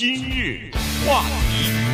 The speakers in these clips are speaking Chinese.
今日话题。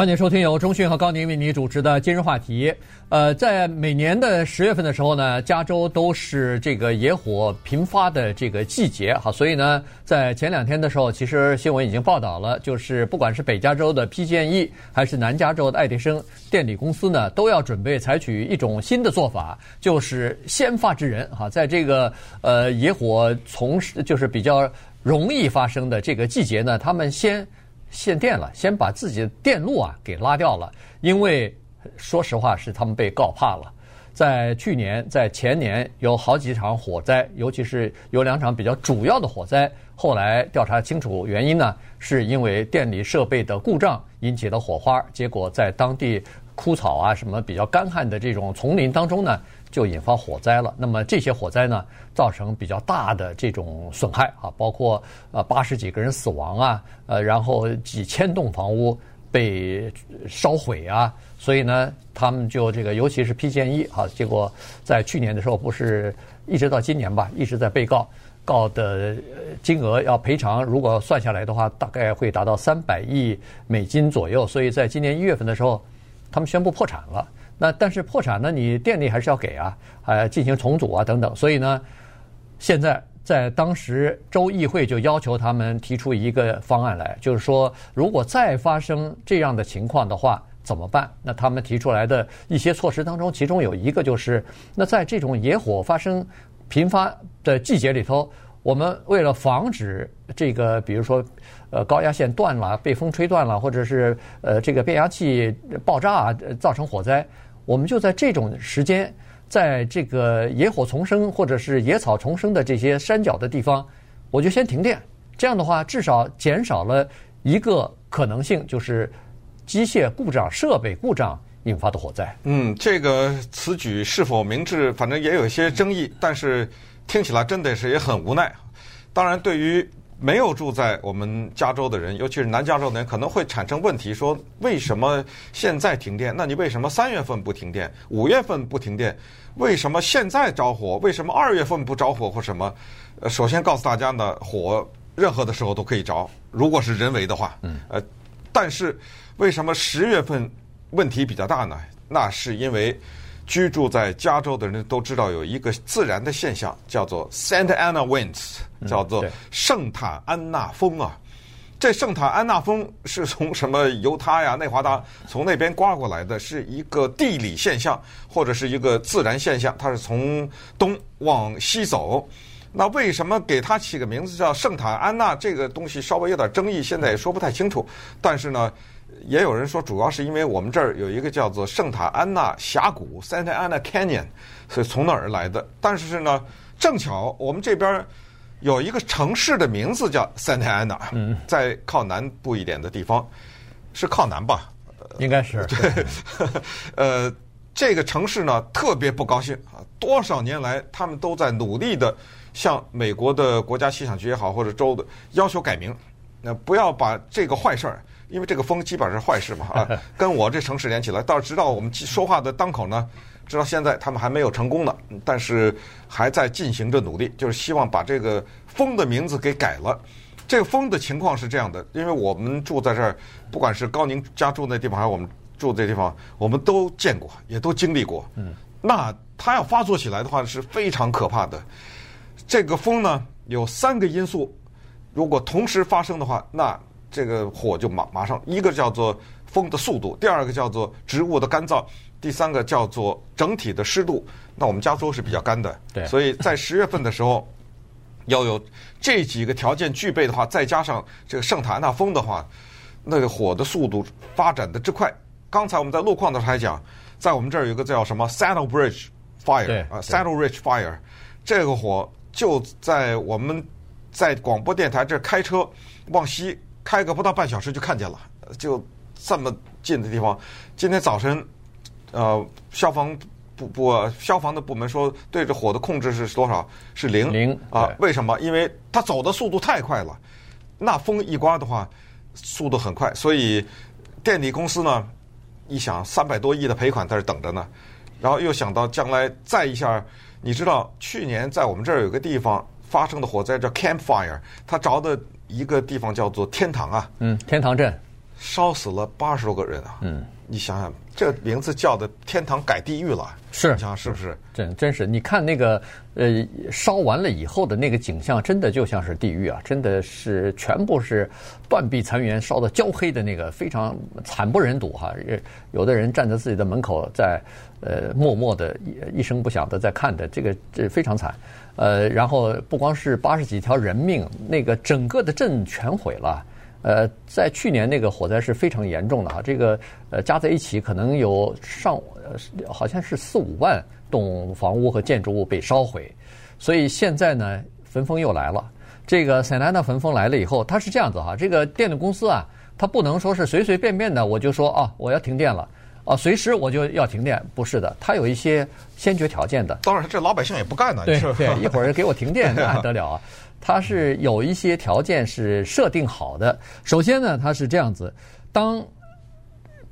欢迎收听由中讯和高宁为你主持的今日话题。呃，在每年的十月份的时候呢，加州都是这个野火频发的这个季节，哈，所以呢，在前两天的时候，其实新闻已经报道了，就是不管是北加州的 PG&E 还是南加州的爱迪生电力公司呢，都要准备采取一种新的做法，就是先发制人，哈，在这个呃野火从就是比较容易发生的这个季节呢，他们先。限电了，先把自己的电路啊给拉掉了，因为说实话是他们被告怕了。在去年、在前年有好几场火灾，尤其是有两场比较主要的火灾，后来调查清楚原因呢，是因为电力设备的故障引起的火花，结果在当地枯草啊什么比较干旱的这种丛林当中呢。就引发火灾了。那么这些火灾呢，造成比较大的这种损害啊，包括呃八十几个人死亡啊，呃，然后几千栋房屋被烧毁啊。所以呢，他们就这个，尤其是 PG&E 啊，结果在去年的时候，不是一直到今年吧，一直在被告，告的金额要赔偿，如果算下来的话，大概会达到三百亿美金左右。所以在今年一月份的时候，他们宣布破产了。那但是破产呢，你电力还是要给啊，呃，进行重组啊等等。所以呢，现在在当时州议会就要求他们提出一个方案来，就是说，如果再发生这样的情况的话，怎么办？那他们提出来的一些措施当中，其中有一个就是，那在这种野火发生频发的季节里头，我们为了防止这个，比如说。呃，高压线断了，被风吹断了，或者是呃这个变压器爆炸啊，造成火灾，我们就在这种时间，在这个野火丛生或者是野草丛生的这些山脚的地方，我就先停电。这样的话，至少减少了一个可能性，就是机械故障、设备故障引发的火灾。嗯，这个此举是否明智，反正也有一些争议，但是听起来真的是也很无奈。当然，对于没有住在我们加州的人，尤其是南加州的人，可能会产生问题：说为什么现在停电？那你为什么三月份不停电？五月份不停电？为什么现在着火？为什么二月份不着火或什么？呃，首先告诉大家呢，火任何的时候都可以着，如果是人为的话。嗯。呃，但是为什么十月份问题比较大呢？那是因为。居住在加州的人都知道有一个自然的现象，叫做 Santa Ana Winds，叫做圣塔安娜风啊。这圣塔安娜风是从什么犹他呀、内华达从那边刮过来的，是一个地理现象或者是一个自然现象。它是从东往西走。那为什么给它起个名字叫圣塔安娜？这个东西稍微有点争议，现在也说不太清楚。但是呢。也有人说，主要是因为我们这儿有一个叫做圣塔安娜峡谷 （Santa Ana Canyon），所以从那儿而来的。但是呢，正巧我们这边有一个城市的名字叫 Santa Ana，在靠南部一点的地方，是靠南吧？应该是。对。呃，这个城市呢特别不高兴啊！多少年来，他们都在努力的向美国的国家气象局也好，或者州的要求改名，那不要把这个坏事儿。因为这个风基本上是坏事嘛啊，跟我这城市连起来，到直到我们说话的当口呢，直到现在他们还没有成功呢，但是还在进行着努力，就是希望把这个风的名字给改了。这个风的情况是这样的，因为我们住在这儿，不管是高宁家住那地方，还是我们住这地方，我们都见过，也都经历过。嗯，那它要发作起来的话是非常可怕的。这个风呢有三个因素，如果同时发生的话，那这个火就马马上，一个叫做风的速度，第二个叫做植物的干燥，第三个叫做整体的湿度。那我们加州是比较干的，对，所以在十月份的时候，要有这几个条件具备的话，再加上这个圣塔安娜风的话，那个火的速度发展的之快。刚才我们在路况的时候还讲，在我们这儿有个叫什么 Saddle Bridge Fire 啊，Saddle Ridge Fire，这个火就在我们在广播电台这开车往西。开个不到半小时就看见了，就这么近的地方。今天早晨，呃，消防部部消防的部门说，对这火的控制是多少？是零。零啊？为什么？因为它走的速度太快了，那风一刮的话，速度很快，所以电力公司呢，一想三百多亿的赔款在这等着呢，然后又想到将来再一下，你知道去年在我们这儿有个地方发生的火灾叫 Camp Fire，它着的。一个地方叫做天堂啊，嗯，天堂镇。烧死了八十多个人啊，嗯，你想想，这名字叫的天堂改地狱了，是，你想想是不是？真真是，你看那个呃烧完了以后的那个景象，真的就像是地狱啊，真的是全部是断壁残垣，烧的焦黑的那个，非常惨不忍睹哈、啊。有的人站在自己的门口在，在呃默默的一一声不响的在看的，这个这非常惨。呃，然后不光是八十几条人命，那个整个的镇全毁了。呃，在去年那个火灾是非常严重的哈，这个呃加在一起可能有上呃好像是四五万栋房屋和建筑物被烧毁，所以现在呢焚风又来了。这个塞纳纳焚风来了以后，它是这样子哈，这个电力公司啊，它不能说是随随便便的我就说啊我要停电了啊，随时我就要停电，不是的，它有一些先决条件的。当然，这老百姓也不干呢，对对，一会儿给我停电，那还得了啊？它是有一些条件是设定好的。首先呢，它是这样子：当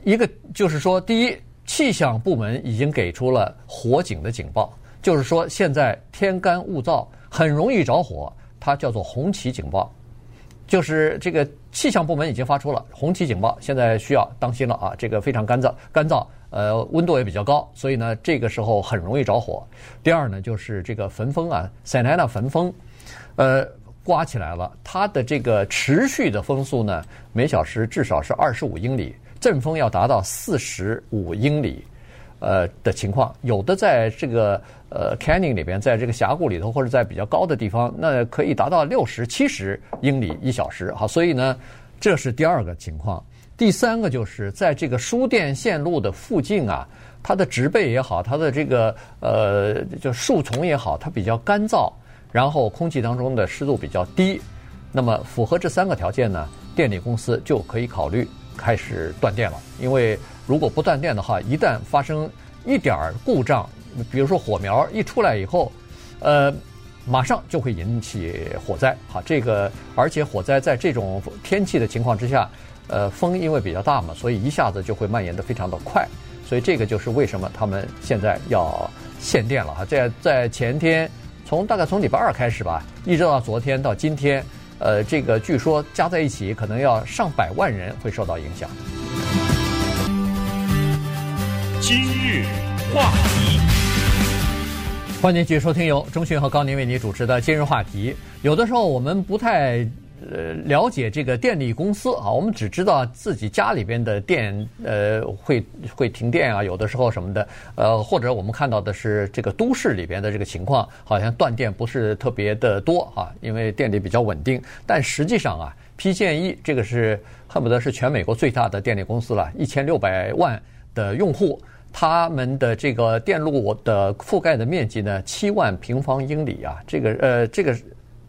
一个就是说，第一，气象部门已经给出了火警的警报，就是说现在天干物燥，很容易着火，它叫做红旗警报。就是这个气象部门已经发出了红旗警报，现在需要当心了啊！这个非常干燥，干燥，呃，温度也比较高，所以呢，这个时候很容易着火。第二呢，就是这个焚风啊，塞奈纳焚风。呃，刮起来了，它的这个持续的风速呢，每小时至少是二十五英里，阵风要达到四十五英里，呃的情况。有的在这个呃 canyon 里边，在这个峡谷里头，或者在比较高的地方，那可以达到六十七十英里一小时。好，所以呢，这是第二个情况。第三个就是在这个输电线路的附近啊，它的植被也好，它的这个呃就树丛也好，它比较干燥。然后空气当中的湿度比较低，那么符合这三个条件呢，电力公司就可以考虑开始断电了。因为如果不断电的话，一旦发生一点儿故障，比如说火苗一出来以后，呃，马上就会引起火灾。哈，这个而且火灾在这种天气的情况之下，呃，风因为比较大嘛，所以一下子就会蔓延得非常的快。所以这个就是为什么他们现在要限电了哈。在在前天。从大概从礼拜二开始吧，一直到昨天到今天，呃，这个据说加在一起可能要上百万人会受到影响。今日话题，欢迎继续收听由中讯和高宁为您主持的今日话题。有的时候我们不太。呃，了解这个电力公司啊，我们只知道自己家里边的电，呃，会会停电啊，有的时候什么的，呃，或者我们看到的是这个都市里边的这个情况，好像断电不是特别的多啊，因为电力比较稳定。但实际上啊，PG&E 这个是恨不得是全美国最大的电力公司了，一千六百万的用户，他们的这个电路的覆盖的面积呢，七万平方英里啊，这个呃，这个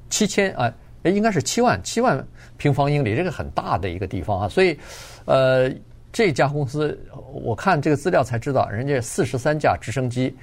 七千啊。诶，应该是七万七万平方英里，这个很大的一个地方啊，所以，呃，这家公司我看这个资料才知道，人家四十三架直升机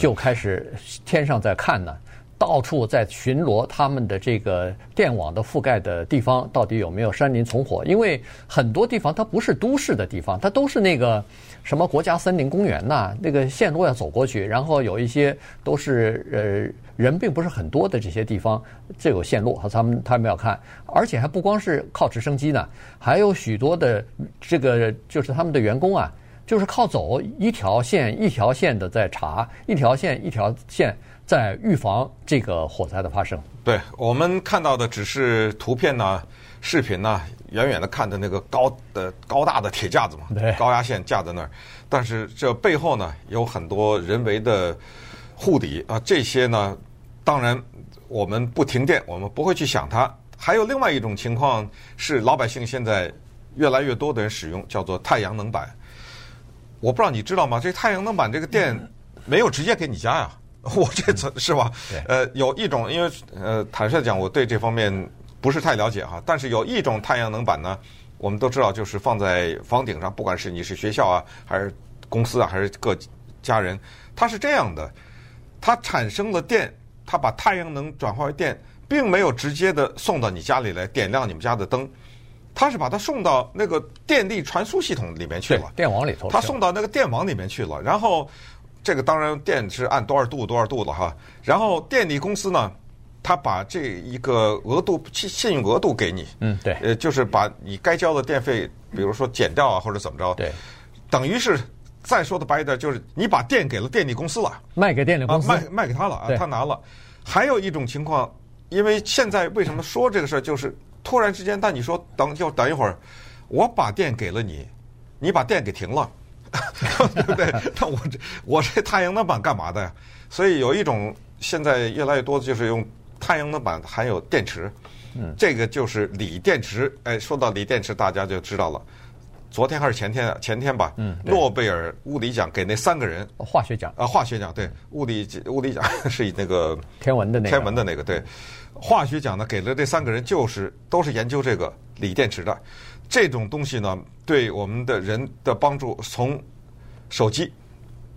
就开始天上在看呢，到处在巡逻他们的这个电网的覆盖的地方到底有没有山林丛火，因为很多地方它不是都市的地方，它都是那个。什么国家森林公园呐？那个线路要走过去，然后有一些都是呃人并不是很多的这些地方，这有线路，他们他们要看，而且还不光是靠直升机呢，还有许多的这个就是他们的员工啊，就是靠走一条线一条线的在查，一条线一条线在预防这个火灾的发生。对，我们看到的只是图片呢。视频呢，远远的看的那个高的高大的铁架子嘛，高压线架在那儿，但是这背后呢有很多人为的护底啊，这些呢，当然我们不停电，我们不会去想它。还有另外一种情况是，老百姓现在越来越多的人使用叫做太阳能板。我不知道你知道吗？这太阳能板这个电没有直接给你家呀，我这次是吧？呃，有一种，因为呃，坦率讲，我对这方面。不是太了解哈，但是有一种太阳能板呢，我们都知道，就是放在房顶上，不管是你是学校啊，还是公司啊，还是各家人，它是这样的，它产生了电，它把太阳能转化为电，并没有直接的送到你家里来点亮你们家的灯，它是把它送到那个电力传输系统里面去了，电网里头，它送到那个电网里面去了，然后这个当然电是按多少度多少度的哈，然后电力公司呢，他把这一个额度信信用额度给你，嗯，对，呃，就是把你该交的电费，比如说减掉啊，或者怎么着，对，等于是再说的白一点，就是你把电给了电力公司了，卖给电力公司，啊、卖卖给他了啊，他拿了。还有一种情况，因为现在为什么说这个事儿，就是突然之间，但你说等就等一会儿，我把电给了你，你把电给停了，对 不对？那我这我这太阳能板干嘛的呀？所以有一种现在越来越多的就是用。太阳能板含有电池，嗯，这个就是锂电池。哎，说到锂电池，大家就知道了。昨天还是前天啊？前天吧。嗯。诺贝尔物理奖给那三个人。化学奖。啊，化学奖对，物理物理奖 是以那个天文的那个。天文的那个对，化学奖呢给了这三个人，就是都是研究这个锂电池的。这种东西呢，对我们的人的帮助，从手机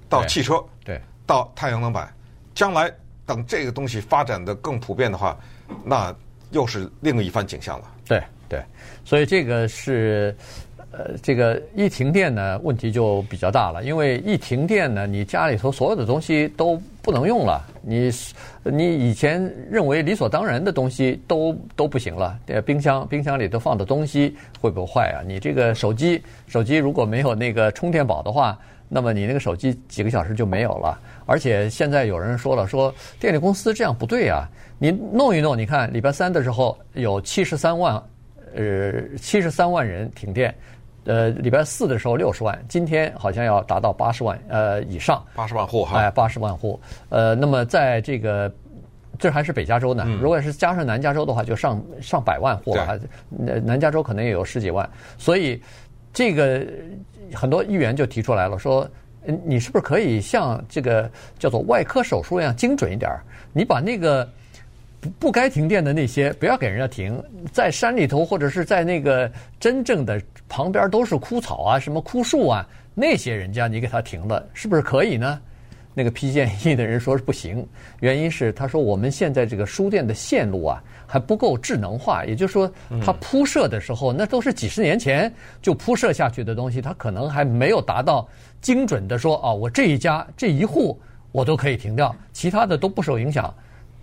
到汽车，对，到太阳能板，将来。等这个东西发展的更普遍的话，那又是另一番景象了。对对，所以这个是，呃，这个一停电呢，问题就比较大了。因为一停电呢，你家里头所有的东西都不能用了，你你以前认为理所当然的东西都都不行了。冰箱冰箱里头放的东西会不会坏啊？你这个手机手机如果没有那个充电宝的话。那么你那个手机几个小时就没有了，而且现在有人说了，说电力公司这样不对啊！你弄一弄，你看礼拜三的时候有七十三万，呃，七十三万人停电，呃，礼拜四的时候六十万，今天好像要达到八十万呃以上，八十万户哈，哎，八十万户，呃，那么在这个这还是北加州呢，如果是加上南加州的话，就上上百万户了，南南加州可能也有十几万，所以这个。很多议员就提出来了，说，你是不是可以像这个叫做外科手术一样精准一点儿？你把那个不该停电的那些不要给人家停，在山里头或者是在那个真正的旁边都是枯草啊、什么枯树啊，那些人家你给他停了，是不是可以呢？那个批建议的人说是不行，原因是他说我们现在这个输电的线路啊还不够智能化，也就是说，它铺设的时候那都是几十年前就铺设下去的东西，它可能还没有达到精准的说啊，我这一家这一户我都可以停掉，其他的都不受影响。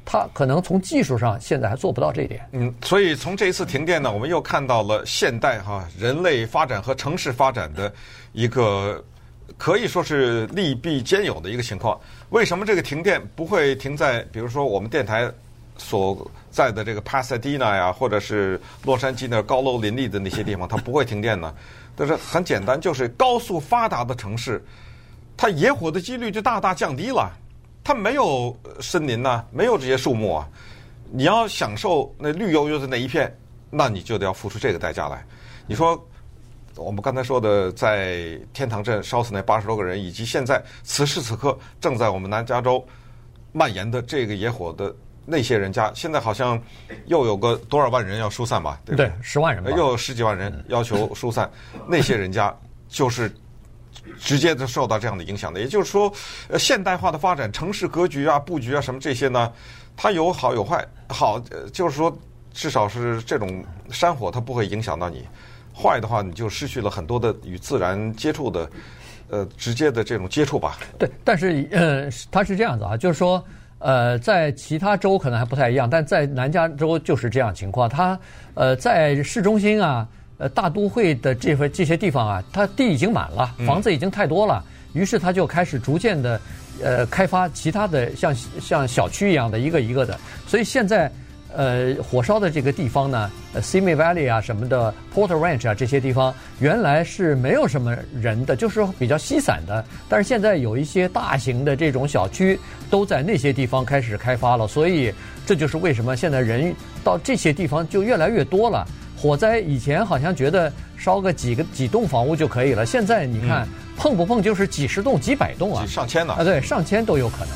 它可能从技术上现在还做不到这一点。嗯，所以从这一次停电呢，我们又看到了现代哈人类发展和城市发展的一个。可以说是利弊兼有的一个情况。为什么这个停电不会停在，比如说我们电台所在的这个帕萨迪纳呀，或者是洛杉矶那高楼林立的那些地方，它不会停电呢？但是很简单，就是高速发达的城市，它野火的几率就大大降低了。它没有森林呐，没有这些树木啊。你要享受那绿油油的那一片，那你就得要付出这个代价来。你说。我们刚才说的，在天堂镇烧死那八十多个人，以及现在此时此刻正在我们南加州蔓延的这个野火的那些人家，现在好像又有个多少万人要疏散吧？对不对？对，十万人吧。又有十几万人要求疏散，那些人家就是直接的受到这样的影响的。也就是说，呃，现代化的发展、城市格局啊、布局啊什么这些呢，它有好有坏。好，就是说，至少是这种山火，它不会影响到你。坏的话，你就失去了很多的与自然接触的，呃，直接的这种接触吧。对，但是呃，它是这样子啊，就是说，呃，在其他州可能还不太一样，但在南加州就是这样情况。它呃，在市中心啊，呃，大都会的这块这些地方啊，它地已经满了，房子已经太多了，嗯、于是他就开始逐渐的呃开发其他的像像小区一样的一个一个的，所以现在。呃，火烧的这个地方呢，呃，Simi Valley 啊什么的，Porter Ranch 啊这些地方，原来是没有什么人的，就是说比较稀散的。但是现在有一些大型的这种小区都在那些地方开始开发了，所以这就是为什么现在人到这些地方就越来越多了。火灾以前好像觉得烧个几个几栋房屋就可以了，现在你看碰不碰就是几十栋、几百栋啊，上千呢？啊，对，上千都有可能。